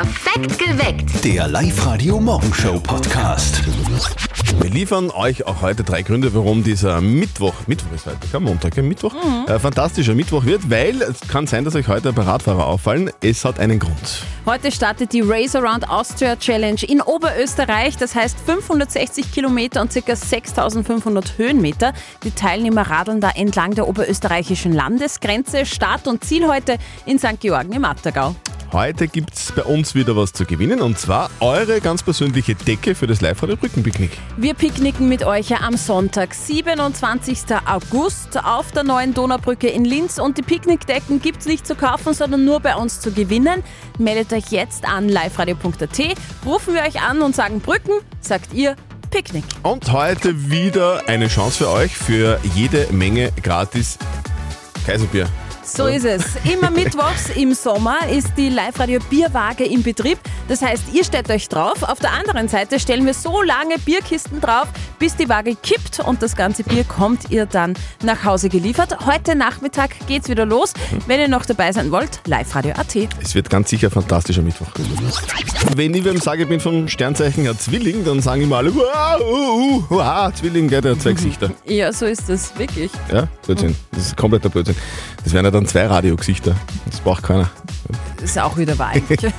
Perfekt geweckt. Der Live-Radio-Morgenshow-Podcast. Wir liefern euch auch heute drei Gründe, warum dieser Mittwoch, Mittwoch ist heute, kein Montag, kein Mittwoch, äh, fantastischer Mittwoch wird, weil es kann sein, dass euch heute ein paar Radfahrer auffallen. Es hat einen Grund. Heute startet die Race Around Austria Challenge in Oberösterreich. Das heißt 560 Kilometer und ca. 6500 Höhenmeter. Die Teilnehmer radeln da entlang der oberösterreichischen Landesgrenze. Start und Ziel heute in St. Georgen im Attergau. Heute gibt es bei uns wieder was zu gewinnen und zwar eure ganz persönliche Decke für das Live-Radio Brückenpicknick. Wir picknicken mit euch am Sonntag, 27. August auf der neuen Donaubrücke in Linz. Und die Picknickdecken gibt es nicht zu kaufen, sondern nur bei uns zu gewinnen. Meldet euch jetzt an liveradio.at, rufen wir euch an und sagen Brücken, sagt ihr Picknick. Und heute wieder eine Chance für euch für jede Menge gratis Kaiserbier. So ist es. Immer mittwochs im Sommer ist die Live-Radio Bierwaage im Betrieb. Das heißt, ihr stellt euch drauf. Auf der anderen Seite stellen wir so lange Bierkisten drauf, bis die Waage kippt und das ganze Bier kommt ihr dann nach Hause geliefert. Heute Nachmittag geht's wieder los. Wenn ihr noch dabei sein wollt, liveradio.at. Es wird ganz sicher ein fantastischer Mittwoch. Wenn ich wem sage, ich bin vom Sternzeichen ein Zwilling, dann sagen immer alle, wow, uh, uh, wow, Zwilling, der hat zwei Gesichter. Ja, so ist das, wirklich. Ja, Blödsinn. Das ist kompletter Blödsinn. Das wären ja dann zwei Radiogesichter. Das braucht keiner. Ist auch wieder wahr. eigentlich.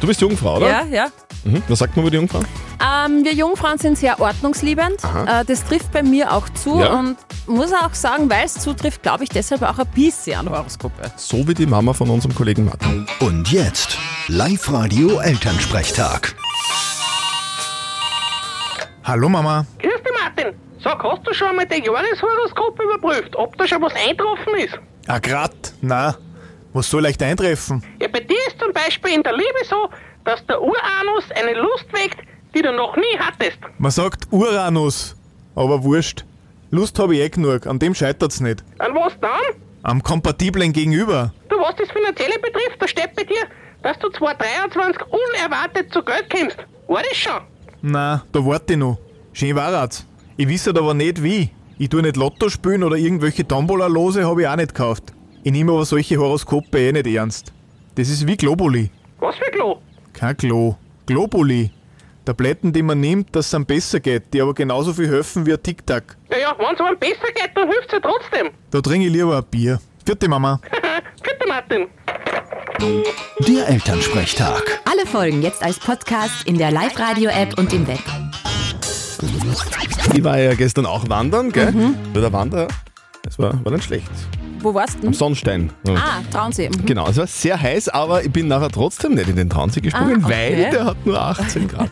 Du bist Jungfrau, oder? ja, ja. Mhm. Was sagt man über die Jungfrau? Ähm, wir Jungfrauen sind sehr ordnungsliebend. Äh, das trifft bei mir auch zu Ja. und muss auch sagen, weil es zutrifft, glaube ich deshalb auch ein bisschen an Horoskope. So wie die Mama von unserem Kollegen Martin. Und jetzt Live-Radio Elternsprechtag. Hallo Mama. Grüß dich, Martin. Sag, hast du schon einmal dein Jahreshoroskop überprüft, ob da schon was eintroffen ist? Ah, grad. Na, was soll leicht eintreffen? Ja, bei dir ist zum Beispiel in der Liebe so, dass der Uranus eine Lust weckt, die du noch nie hattest. Man sagt Uranus. Aber wurscht. Lust habe ich eh genug, an dem scheitert's nicht. An was dann? Am kompatiblen Gegenüber. Du, was das Finanzielle betrifft, da steht bei dir, dass du 2023 unerwartet zu Geld kommst. War das schon? Na, da warte ich noch. Schön war's. Ich halt aber nicht wie. Ich tu nicht Lotto spielen oder irgendwelche Tombola-Lose habe ich auch nicht gekauft. Ich nehme aber solche Horoskope eh nicht ernst. Das ist wie Globuli. Was für Klo? Kein Klo. Globuli. Tabletten, die man nimmt, dass es einem besser geht, die aber genauso viel helfen wie ein Tic-Tac. Ja, ja, wenn es einem besser geht, dann hilft's ja trotzdem. Da trinke ich lieber ein Bier. Vierte Mama. Bitte, Martin. Der Elternsprechtag. Alle Folgen jetzt als Podcast in der Live-Radio-App und im Web. Ich war ja gestern auch wandern, gell? Bei der Wanderer. Es war, war nicht schlecht. Wo warst du? Am Sonnstein. Ah, Traunsee. Mhm. Genau, es war sehr heiß, aber ich bin nachher trotzdem nicht in den Traunsee gesprungen, Ah, okay. weil der hat nur 18 Grad.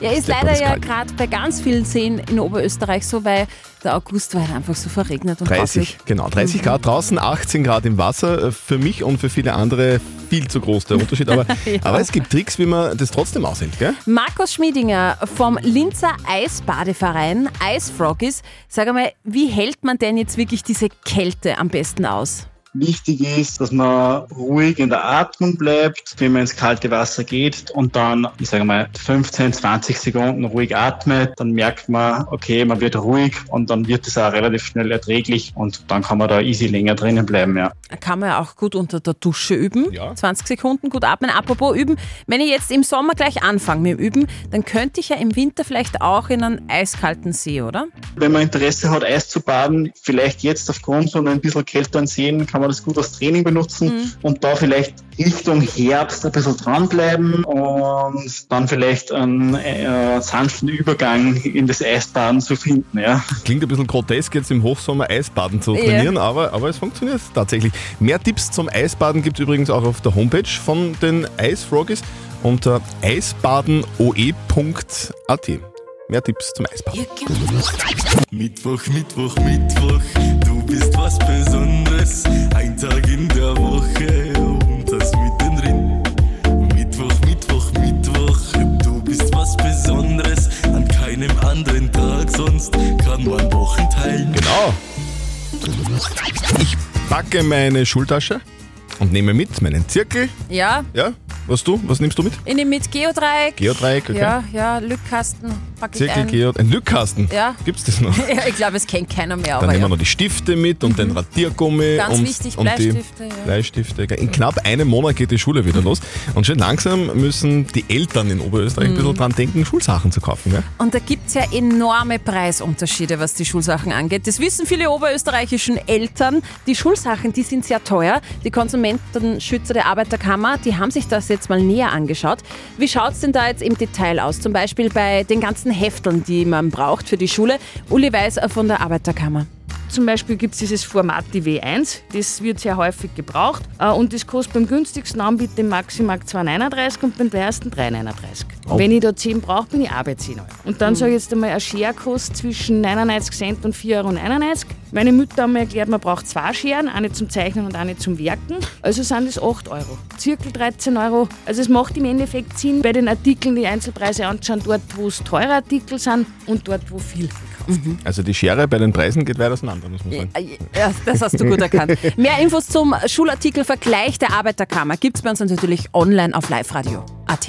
Ja, ist leider ja gerade bei ganz vielen Seen in Oberösterreich so, weil der August war halt einfach so verregnet und 30, grauslich. genau. 30 Grad draußen, 18 Grad im Wasser. Äh, Für mich und für viele andere viel zu groß der Unterschied. Aber, Ja. aber es gibt Tricks, wie man das trotzdem aushält, gell? Markus Schmiedinger vom Linzer Eisbadeverein Eisfroggies. Sag einmal, wie hält man denn jetzt wirklich diese Kälte am besten aus? Wichtig ist, dass man ruhig in der Atmung bleibt, wenn man ins kalte Wasser geht und dann, ich sage mal, 15, 20 Sekunden ruhig atmet. Dann merkt man, okay, man wird ruhig und dann wird es auch relativ schnell erträglich und dann kann man da easy länger drinnen bleiben, ja. Kann man ja auch gut unter der Dusche üben. Ja. 20 Sekunden gut atmen. Apropos üben, wenn ich jetzt im Sommer gleich anfange mit dem Üben, dann könnte ich ja im Winter vielleicht auch in einen eiskalten See, oder? Wenn man Interesse hat, Eis zu baden, vielleicht jetzt aufgrund von ein bisschen kälteren Seen, kann man das gut als Training benutzen und da vielleicht Richtung Herbst ein bisschen dranbleiben und dann vielleicht einen äh, sanften Übergang in das Eisbaden zu finden, ja. Klingt ein bisschen grotesk, jetzt im Hochsommer Eisbaden zu Ja. trainieren, aber, aber es funktioniert tatsächlich. Mehr Tipps zum Eisbaden gibt es übrigens auch auf der Homepage von den Eisfroggies unter eisbadenoe.at. Mehr Tipps zum Eisbaden. Mittwoch, Mittwoch, Mittwoch, du bist was Besonderes. Ein Tag in der Woche und das mittendrin. Mittwoch, Mittwoch, Mittwoch, du bist was Besonderes. An keinem anderen Tag sonst kann man Wochen teilen. Genau. Ich packe meine Schultasche und nehme mit meinen Zirkel. Ja, Ja, Was du? Was nimmst du mit? Ich nehme mit Geodreieck. Geodreieck, okay. Ja, ja, Lückkasten. Pack ich Zirkel, ein. Geo, ein Lückkasten. Ja. Gibt's das noch? Ja, ich glaube, es kennt keiner mehr. Dann Aber nehmen wir ja. noch die Stifte mit und den Radiergummi. Ganz und, wichtig, und Bleistifte, ja. Bleistifte. In knapp einem Monat geht die Schule wieder los. Und schon langsam müssen die Eltern in Oberösterreich ein Mhm. bisschen dran denken, Schulsachen zu kaufen. Gell? Und da gibt es ja enorme Preisunterschiede, was die Schulsachen angeht. Das wissen viele oberösterreichischen Eltern. Die Schulsachen, die sind sehr teuer. Die Konsumentenschützer der Arbeiterkammer, die haben sich das jetzt mal näher angeschaut. Wie schaut es denn da jetzt im Detail aus? Zum Beispiel bei den ganzen Hefteln, die man braucht für die Schule. Uli Weiß von der Arbeiterkammer. Zum Beispiel gibt es dieses Format die W1, das wird sehr häufig gebraucht äh, und das kostet beim günstigsten Anbieter im Maximarkt 2,39 und beim teuersten 3,39. Oh. Wenn ich da 10 brauche, bin ich auch bei 10 Euro. Und dann sage ich jetzt einmal, eine Schere kostet zwischen 99 Cent und 4,91 Euro. Meine Mutter hat mir erklärt, man braucht zwei Scheren, eine zum Zeichnen und eine zum Werken. Also sind es 8 Euro. Zirkel 13 Euro. Also es macht im Endeffekt Sinn, bei den Artikeln die Einzelpreise anschauen, dort wo es teure Artikel sind und dort wo viel wird. Also die Schere bei den Preisen geht weit auseinander, muss man sagen. Ja, das hast du gut erkannt. Mehr Infos zum Schulartikelvergleich der Arbeiterkammer gibt es bei uns natürlich online auf liveradio.at.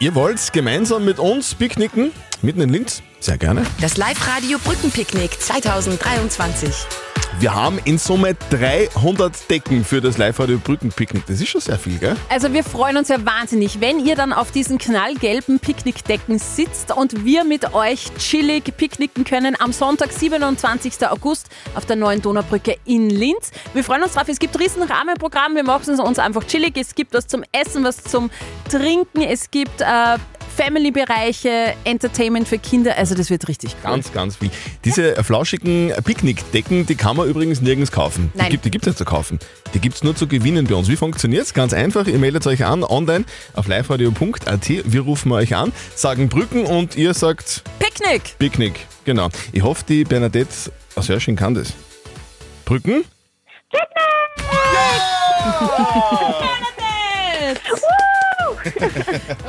Ihr wollt gemeinsam mit uns picknicken, mitten in Linz? Sehr gerne. Das Live-Radio Brückenpicknick 2023. Wir haben in Summe 300 Decken für das Live-Radio Brückenpicknick. Das ist schon sehr viel, gell? Also wir freuen uns ja wahnsinnig, wenn ihr dann auf diesen knallgelben Picknickdecken sitzt und wir mit euch chillig picknicken können am Sonntag, 27. August auf der neuen Donaubrücke in Linz. Wir freuen uns drauf. Es gibt riesen Rahmenprogramm. Wir machen es uns einfach chillig. Es gibt was zum Essen, was zum Trinken. Es gibt äh, Family-Bereiche, Entertainment für Kinder. Also das wird richtig cool. Ganz, ganz viel. Diese flauschigen Picknickdecken, die kann man übrigens nirgends kaufen. Nein. Die gibt es nicht zu kaufen. Die gibt es nur zu gewinnen bei uns. Wie funktioniert es? Ganz einfach, ihr meldet euch an online auf liveradio.at. Wir rufen euch an, sagen Brücken und ihr sagt Picknick! Picknick. Genau. Ich hoffe, die Bernadette aus Hörsching kann das. Brücken?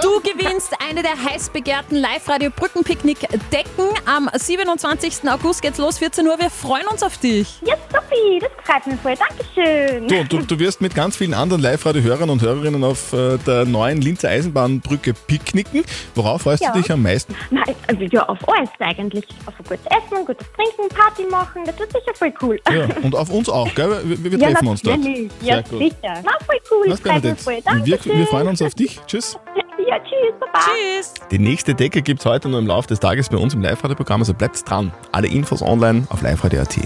Du gewinnst eine der heiß begehrten Live-Radio-Brückenpicknick-Decken. Am 27. August geht's los, 14 Uhr. Wir freuen uns auf dich. Ja, Sophie, das freut mich voll. Dankeschön. Du, du, du wirst mit ganz vielen anderen Live-Radio-Hörern und Hörerinnen auf äh, der neuen Linzer Eisenbahnbrücke picknicken. Worauf freust Ja. du dich am meisten? Nein, also ja, auf alles eigentlich. Auf ein gutes Essen, gutes Trinken, Party machen, das wird sicher voll cool. Ja, und auf uns auch, gell? Wir, wir Ja, treffen uns dort. natürlich. Ja, Sehr gut. sicher. Na, voll cool. Das freut mich voll. Wir, Dankeschön. wir freuen uns auf dich. Tschüss. Ja, tschüss, Baba. Tschüss. Die nächste Decke gibt es heute nur im Laufe des Tages bei uns im Live-Radio-Programm, also bleibt dran. Alle Infos online auf liveradio.at.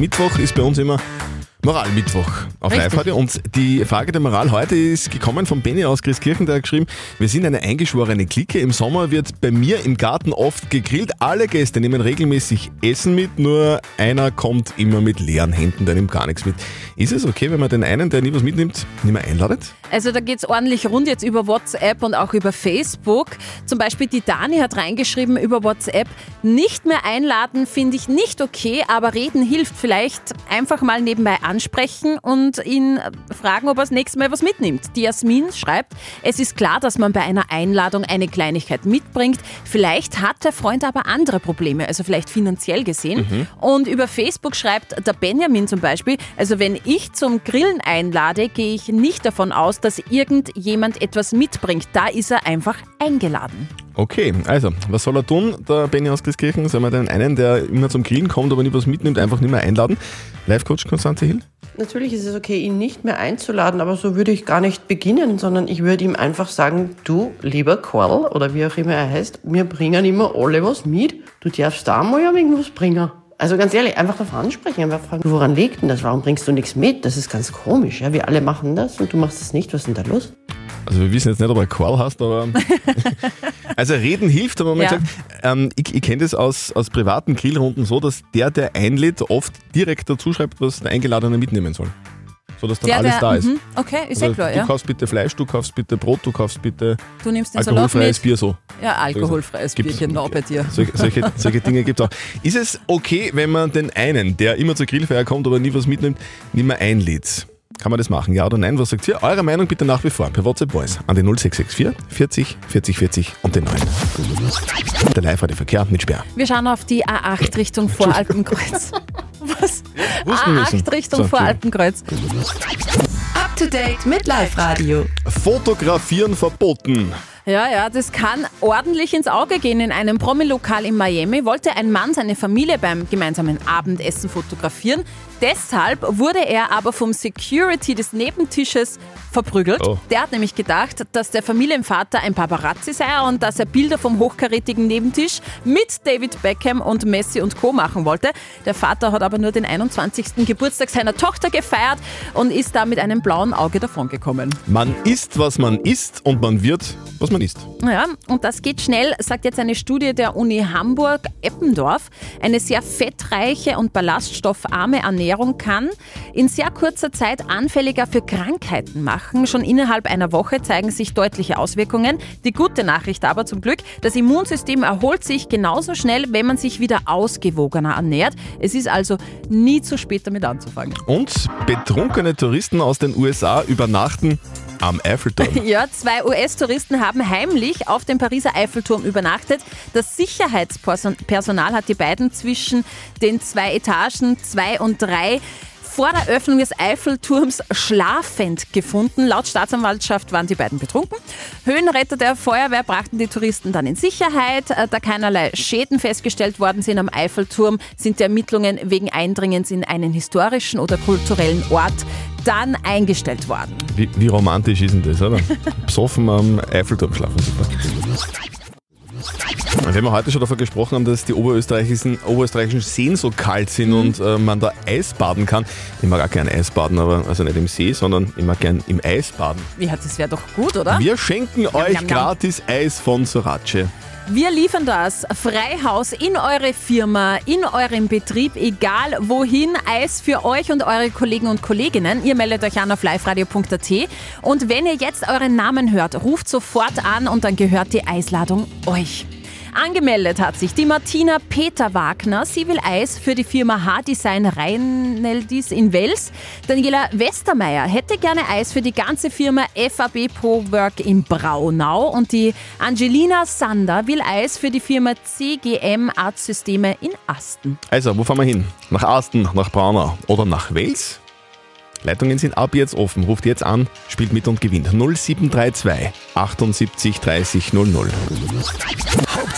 Mittwoch ist bei uns immer Moralmittwoch auf. Live-Radio und die Frage der Moral heute ist gekommen von Benny aus Christkirchen, der hat geschrieben, wir sind eine eingeschworene Clique. Im Sommer wird bei mir im Garten oft gegrillt. Alle Gäste nehmen regelmäßig Essen mit, nur einer kommt immer mit leeren Händen, der nimmt gar nichts mit. Ist es okay, wenn man den einen, der nie was mitnimmt, nicht mehr einladet? Also da geht's ordentlich rund jetzt über WhatsApp und auch über Facebook. Zum Beispiel die Dani hat reingeschrieben über WhatsApp, nicht mehr einladen finde ich nicht okay, aber reden hilft. Vielleicht einfach mal nebenbei ansprechen und ihn fragen, ob er das nächste Mal was mitnimmt. Die Jasmin schreibt, es ist klar, dass man bei einer Einladung eine Kleinigkeit mitbringt. Vielleicht hat der Freund aber andere Probleme, also vielleicht finanziell gesehen. Und über Facebook schreibt der Benjamin zum Beispiel, also wenn ich zum Grillen einlade, gehe ich nicht davon aus, dass irgendjemand etwas mitbringt. Da ist er einfach eingeladen. Okay, also, was soll er tun, der Benny aus Christkirchen? Soll man den einen, der immer zum Grillen kommt, aber nie was mitnimmt, einfach nicht mehr einladen? Live-Coach Konstanze Hill? Natürlich ist es okay, ihn nicht mehr einzuladen, aber so würde ich gar nicht beginnen, sondern ich würde ihm einfach sagen, du, lieber Karl, oder wie auch immer er heißt, wir bringen immer alle was mit. Du darfst da mal irgendwas bringen. Also ganz ehrlich, einfach darauf ansprechen, einfach fragen, woran liegt denn das? Warum bringst du nichts mit? Das ist ganz komisch. Ja? Wir alle machen das und du machst es nicht. Was ist denn da los? Also wir wissen jetzt nicht, ob er Qual hast, aber... also reden hilft, aber man Ja. gesagt, ähm, ich, ich kenne das aus, aus privaten Grillrunden so, dass der, der einlädt, oft direkt dazu schreibt, was der Eingeladene mitnehmen soll. So dass dann Der, alles der- da ist. mhm, okay, ist ja also, klar, du ja. kaufst bitte Fleisch, du kaufst bitte Brot, du kaufst bitte Du nimmst den Salat alkoholfreies. Bier so. Ja, alkoholfreies Gibt's- Bier, genau bei dir. Solche, solche, solche Dinge gibt es auch. Ist es okay, wenn man den einen, der immer zur Grillfeier kommt, aber nie was mitnimmt, nicht mehr einlädt? Kann man das machen? Ja oder nein? Was sagt ihr? Eure Meinung bitte nach wie vor per WhatsApp Voice an die 0664 40 40 40 und den 9. Der live der Verkehr mit Sperr. Wir schauen auf die A8 Richtung Voralpenkreuz. Was? wussten müssen. A8 Richtung So, Voralpenkreuz. to date mit Live Radio. Fotografieren verboten. Ja, ja, das kann ordentlich ins Auge gehen. In einem Promilokal in Miami wollte ein Mann seine Familie beim gemeinsamen Abendessen fotografieren. Deshalb wurde er aber vom Security des Nebentisches verprügelt. Oh. Der hat nämlich gedacht, dass der Familienvater ein Paparazzi sei und dass er Bilder vom hochkarätigen Nebentisch mit David Beckham und Messi und Co. machen wollte. Der Vater hat aber nur den 21. Geburtstag seiner Tochter gefeiert und ist da mit einem blauen Auge davongekommen. Man isst, was man isst und man wird, was man isst. Ja, und das geht schnell, sagt jetzt eine Studie der Uni Hamburg-Eppendorf. Eine sehr fettreiche und ballaststoffarme Ernährung kann in sehr kurzer Zeit anfälliger für Krankheiten machen. Schon innerhalb einer Woche zeigen sich deutliche Auswirkungen. Die gute Nachricht aber zum Glück, das Immunsystem erholt sich genauso schnell, wenn man sich wieder ausgewogener ernährt. Es ist also nie zu spät damit anzufangen. Und betrunkene Touristen aus den USA übernachten am Eiffelturm. Ja, zwei US-Touristen haben heimlich auf dem Pariser Eiffelturm übernachtet. Das Sicherheitspersonal hat die beiden zwischen den zwei Etagen zwei und drei vor der Öffnung des Eiffelturms schlafend gefunden. Laut Staatsanwaltschaft waren die beiden betrunken. Höhenretter der Feuerwehr brachten die Touristen dann in Sicherheit. Äh, Da keinerlei Schäden festgestellt worden sind am Eiffelturm, sind die Ermittlungen wegen Eindringens in einen historischen oder kulturellen Ort dann eingestellt worden. Wie, wie romantisch ist denn das, oder? Besoffen am Eiffelturm schlafen, super. Wenn wir heute schon davon gesprochen haben, dass die oberösterreichischen, oberösterreichischen Seen so kalt sind und äh, man da Eis baden kann. Ich mag auch gerne Eis baden, aber also nicht im See, sondern ich mag gern im Eis baden. Ja, das wäre doch gut, oder? Wir schenken euch Yum, yum, yum. gratis Eis von Sorace. Wir liefern das Freihaus in eure Firma, in eurem Betrieb, egal wohin, Eis für euch und eure Kollegen und Kolleginnen. Ihr meldet euch an auf liveradio.at und wenn ihr jetzt euren Namen hört, ruft sofort an und dann gehört die Eisladung euch. Angemeldet hat sich die Martina Peter Wagner. Sie will Eis für die Firma H-Design Rheineldis in Wels. Daniela Westermeier hätte gerne Eis für die ganze Firma FAB Pro Work in Braunau. Und die Angelina Sander will Eis für die Firma CGM Art Systeme in Asten. Also, wo fahren wir hin? Nach Asten, nach Braunau oder nach Wels? Leitungen sind ab jetzt offen. Ruft jetzt an, spielt mit und gewinnt. 0732 78 30 00.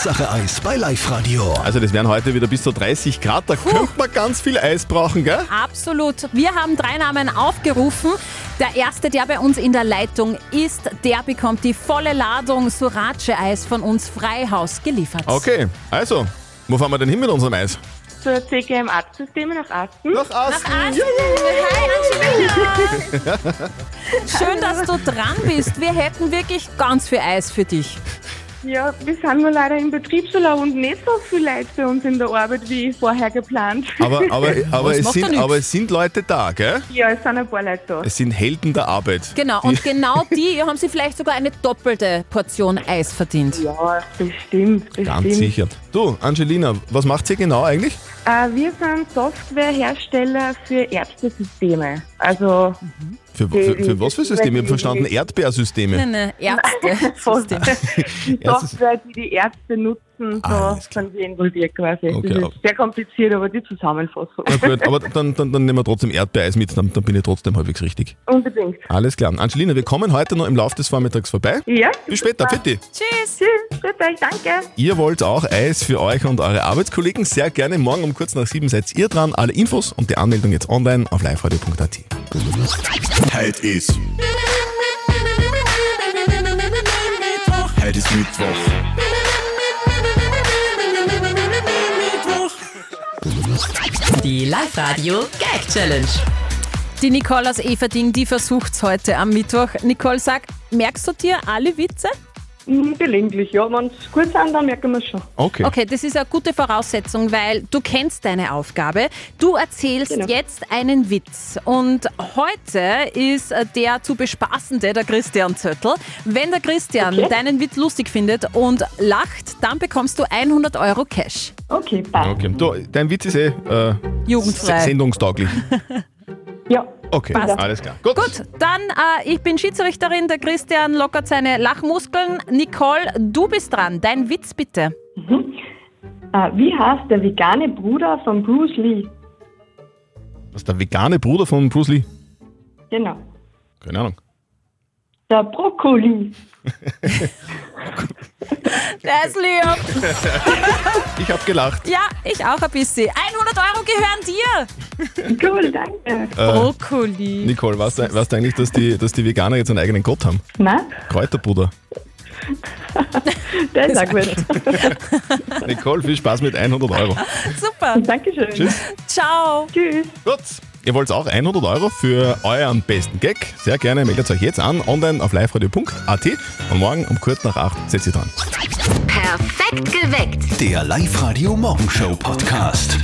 Hauptsache Eis bei Live Radio. Also, das wären heute wieder bis zu 30 Grad. Da könnte man ganz viel Eis brauchen, gell? Absolut. Wir haben drei Namen aufgerufen. Der erste, der bei uns in der Leitung ist, der bekommt die volle Ladung Surace-Eis von uns Freihaus geliefert. Okay, also, wo fahren wir denn hin mit unserem Eis? Zur CGM Art Systeme nach Asten. Nach Asten. Schön, dass du dran bist. Wir hätten wirklich ganz viel Eis für dich. Ja, wir sind nur leider im Betriebsurlaub und nicht so viele Leute für uns in der Arbeit wie vorher geplant. Aber, aber, aber, es sind, aber es sind Leute da, gell? ja, es sind ein paar Leute da. Es sind Helden der Arbeit. Genau, Die- und genau die haben sie vielleicht sogar eine doppelte Portion Eis verdient. Ja, bestimmt, bestimmt. Ganz sicher. Du, Angelina, was macht sie genau eigentlich? Äh, wir sind Softwarehersteller für Ärztesysteme. Also Für, für, für was für Systeme? Ich habe verstanden, Erdbeersysteme. Ärzte. Fast. die Erstes- Software, die die Ärzte nutzen, da Alles klar. sind wir involviert quasi. Okay, das ist sehr kompliziert, aber die Zusammenfassung. Na gut, aber dann, dann, dann nehmen wir trotzdem Erdbeereis mit, dann, dann bin ich trotzdem halbwegs richtig. Unbedingt. Alles klar. Angelina, wir kommen heute noch im Laufe des Vormittags vorbei. Ja. Bis später. Fitti. Tschüss. Tschüss, grüß euch, danke. Ihr wollt auch Eis für euch und eure Arbeitskollegen? Sehr gerne. Morgen um kurz nach sieben seid ihr dran. Alle Infos und die Anmeldung jetzt online auf liveradio.at. Heute ist. Heute ist Mittwoch. Die Live-Radio Gag Challenge. Die Nicole aus Everding, die versucht's heute am Mittwoch. Nicole, sag, merkst du dir alle Witze? Hm, Gelegentlich, ja. Wenn es gut sind, dann merken wir es schon. Okay. Okay, das ist eine gute Voraussetzung, weil du kennst deine Aufgabe. Du erzählst Genau. jetzt einen Witz. Und heute ist der zu bespaßende, der Christian Zöttl. Wenn der Christian Okay. deinen Witz lustig findet und lacht, dann bekommst du 100 Euro Cash. Okay, passt. Okay. Du, dein Witz ist eh äh, Jugendfrei. se- sendungstauglich. Ja. Okay, Passt. alles klar. Gut. Gut, dann äh, ich bin Schiedsrichterin, der Christian lockert seine Lachmuskeln. Nicole, du bist dran. Dein Witz bitte. Äh, wie heißt der vegane Bruder von Bruce Lee? Was ist der vegane Bruder von Bruce Lee? Genau. Keine Ahnung. Der Brokkoli. Der ist lieb. Ich habe gelacht. Ja, ich auch ein bisschen. 100 Euro gehören dir. Cool, danke. Äh, Brokkoli. Nicole, weißt du, weißt du eigentlich, dass die, dass die Veganer jetzt einen eigenen Gott haben? Nein, Kräuterbuddha. der ist auch gut. Nicole, viel Spaß mit 100 Euro. Super. Dankeschön. Tschüss. Ciao. Tschüss. Gut. Ihr wollt auch 100 Euro für euren besten Gag? Sehr gerne meldet euch jetzt an, online auf liveradio.at und morgen um kurz nach 8 setzt ihr dran. Perfekt geweckt. Der Live-Radio Morgenshow Podcast.